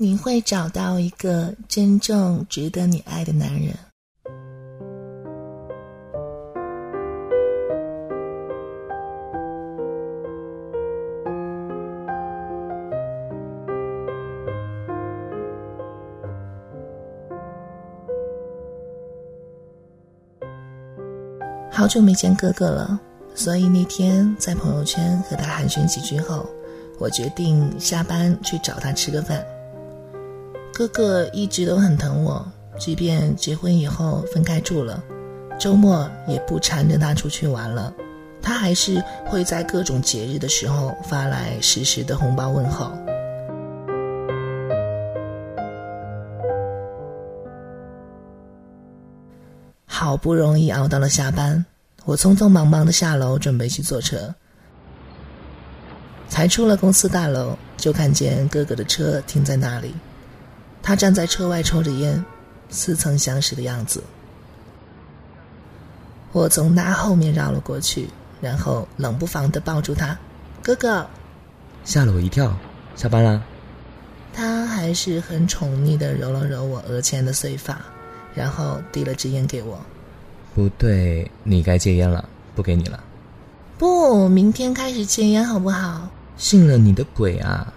你会找到一个真正值得你爱的男人。好久没见哥哥了，所以那天在朋友圈和他寒暄几句后，我决定下班去找他吃个饭。哥哥一直都很疼我，即便结婚以后分开住了，周末也不缠着他出去玩了，他还是会在各种节日的时候发来实时的红包问候。好不容易熬到了下班，我匆匆忙忙的下楼准备去坐车。才出了公司大楼，就看见哥哥的车停在那里，他站在车外抽着烟，似曾相识的样子。我从他后面绕了过去，然后冷不防的抱住他：“哥哥！”吓了我一跳。下班了？他还是很宠溺的揉了揉我额前的碎发。然后递了支烟给我，不对，你该戒烟了，不给你了。不，明天开始戒烟好不好？信了你的鬼啊！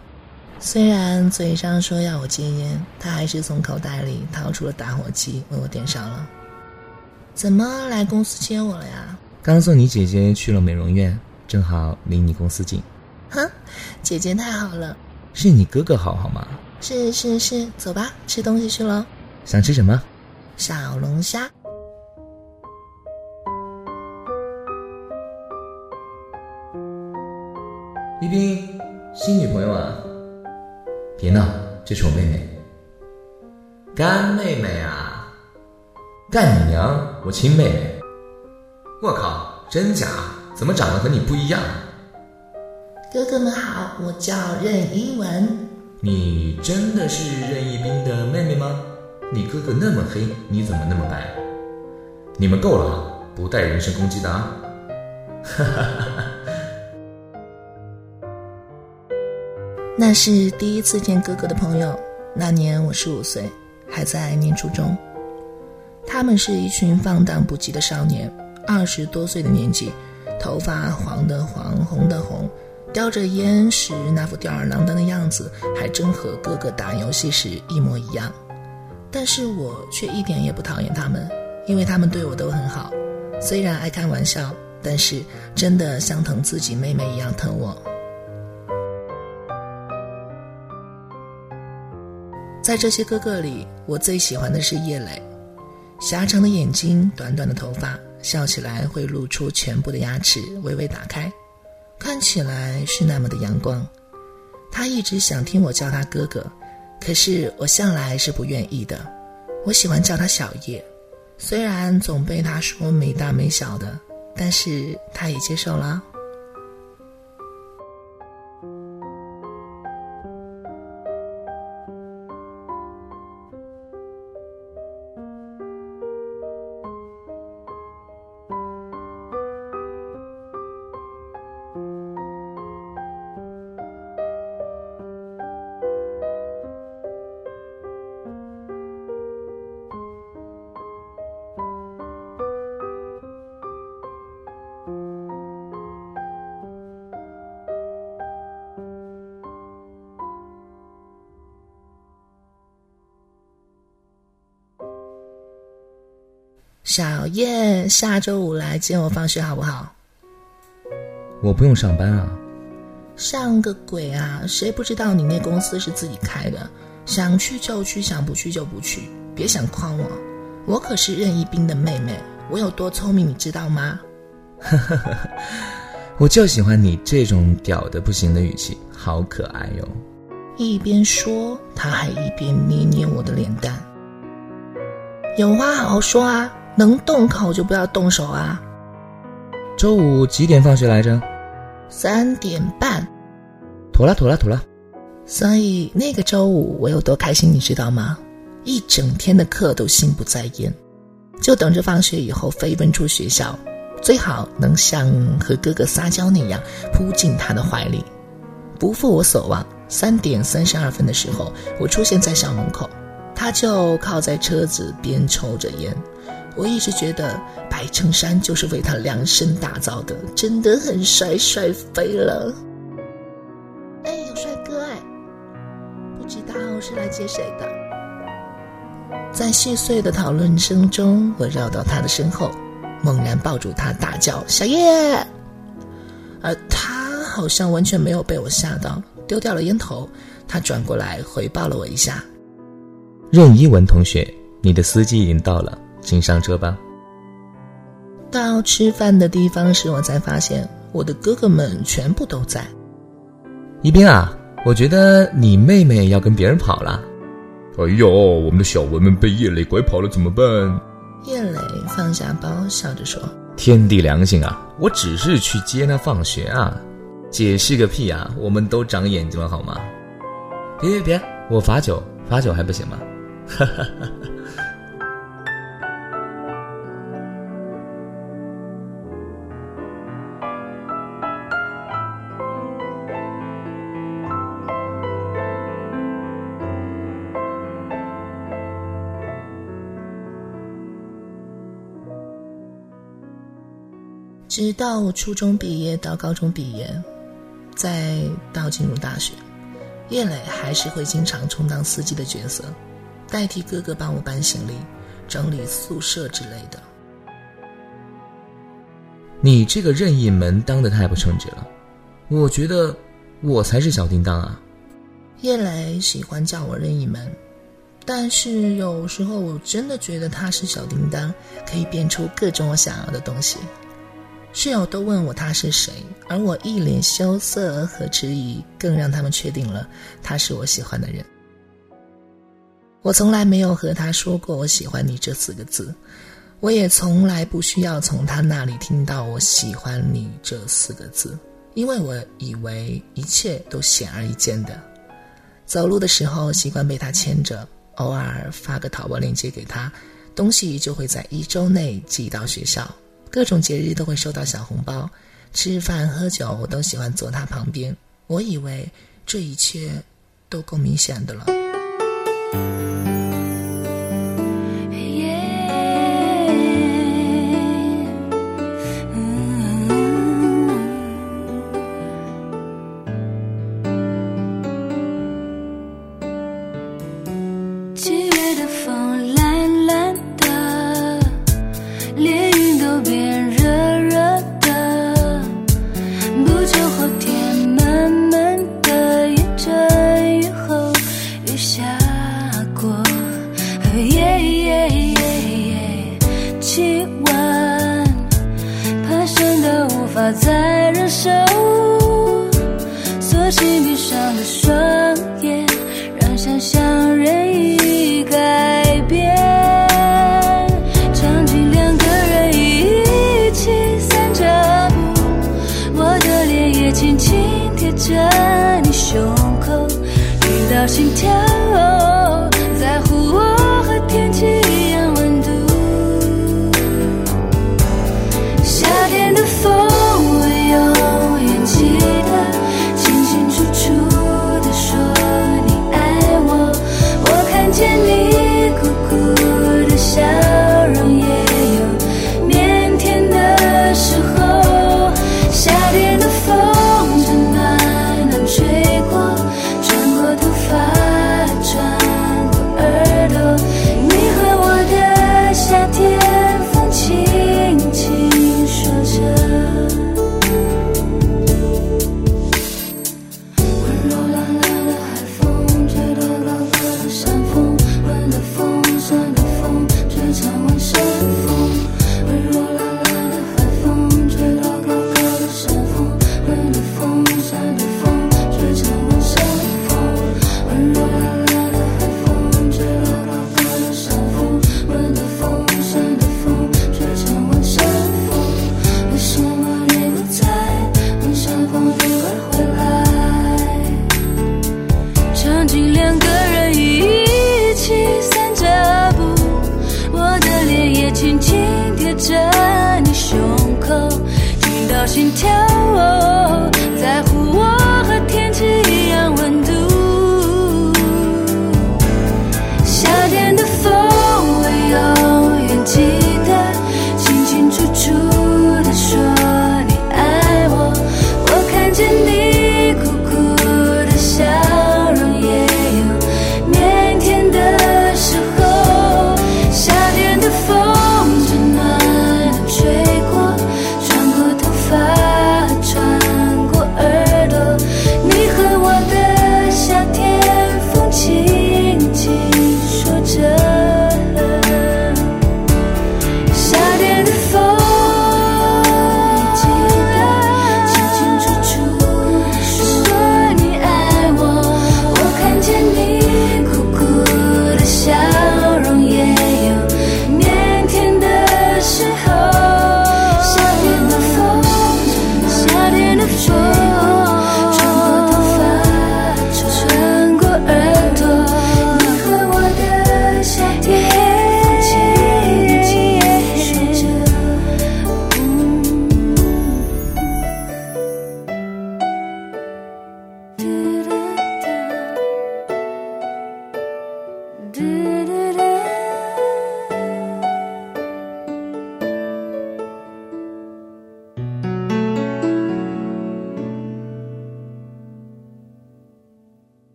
虽然嘴上说要我戒烟，他还是从口袋里掏出了打火机为我点上了。怎么来公司接我了呀？刚送你姐姐去了美容院，正好离你公司近。哼，姐姐太好了。是你哥哥好，好吗？是是是，走吧，吃东西去喽。想吃什么？小龙虾，一斌，新女朋友啊？别闹，这是我妹妹，干妹妹啊！干你娘！我亲妹妹。我靠，真假？怎么长得和你不一样？哥哥们好，我叫任一文。你真的是任一斌的妹妹吗？你哥哥那么黑，你怎么那么白？你们够了，不带人身攻击的啊！哈哈哈哈那是第一次见哥哥的朋友，那年我十五岁，还在念初中。他们是一群放荡不羁的少年，二十多岁的年纪，头发黄的黄，红的红，叼着烟时那副吊儿郎当的样子，还真和哥哥打游戏时一模一样。但是我却一点也不讨厌他们，因为他们对我都很好。虽然爱开玩笑，但是真的像疼自己妹妹一样疼我。在这些哥哥里，我最喜欢的是叶磊，狭长的眼睛，短短的头发，笑起来会露出全部的牙齿，微微打开，看起来是那么的阳光。他一直想听我叫他哥哥。可是我向来是不愿意的，我喜欢叫他小叶，虽然总被他说没大没小的，但是他也接受了。小叶，下周五来接我放学好不好？我不用上班啊。上个鬼啊！谁不知道你那公司是自己开的？想去就去，想不去就不去。别想诓我，我可是任一冰的妹妹，我有多聪明，你知道吗？我就喜欢你这种屌的不行的语气，好可爱哟。一边说，他还一边捏捏我的脸蛋。有话好好说啊！能动口就不要动手啊！周五几点放学来着？三点半。妥了，妥了，妥了。所以那个周五我有多开心，你知道吗？一整天的课都心不在焉，就等着放学以后飞奔出学校，最好能像和哥哥撒娇那样扑进他的怀里。不负我所望，三点三十二分的时候，我出现在校门口，他就靠在车子边抽着烟。我一直觉得白衬衫就是为他量身打造的，真的很帅，帅飞了。哎，有帅哥哎，不知道是来接谁的。在细碎的讨论声中，我绕到他的身后，猛然抱住他，大叫：“小叶！”而他好像完全没有被我吓到。丢掉了烟头，他转过来回报了我一下。任一文同学，你的司机已经到了，请上车吧。到吃饭的地方时，我才发现我的哥哥们全部都在。一斌啊，我觉得你妹妹要跟别人跑了。哎呦，我们的小文们被叶磊拐跑了，怎么办？叶磊放下包，笑着说：“天地良心啊，我只是去接她放学啊。”解释个屁啊！我们都长眼睛了好吗？别别别，我罚酒，罚酒还不行吗？哈哈哈。直到我初中毕业到高中毕业。再到进入大学，叶磊还是会经常充当司机的角色，代替哥哥帮我搬行李、整理宿舍之类的。你这个任意门当的太不称职了，我觉得我才是小叮当啊。叶磊喜欢叫我任意门，但是有时候我真的觉得他是小叮当，可以变出各种我想要的东西。室友都问我他是谁，而我一脸羞涩和迟疑，更让他们确定了他是我喜欢的人。我从来没有和他说过“我喜欢你”这四个字，我也从来不需要从他那里听到“我喜欢你”这四个字，因为我以为一切都显而易见的。走路的时候习惯被他牵着，偶尔发个淘宝链接给他，东西就会在一周内寄到学校。各种节日都会收到小红包，吃饭喝酒我都喜欢坐他旁边。我以为这一切都够明显的了。心跳。心跳哦。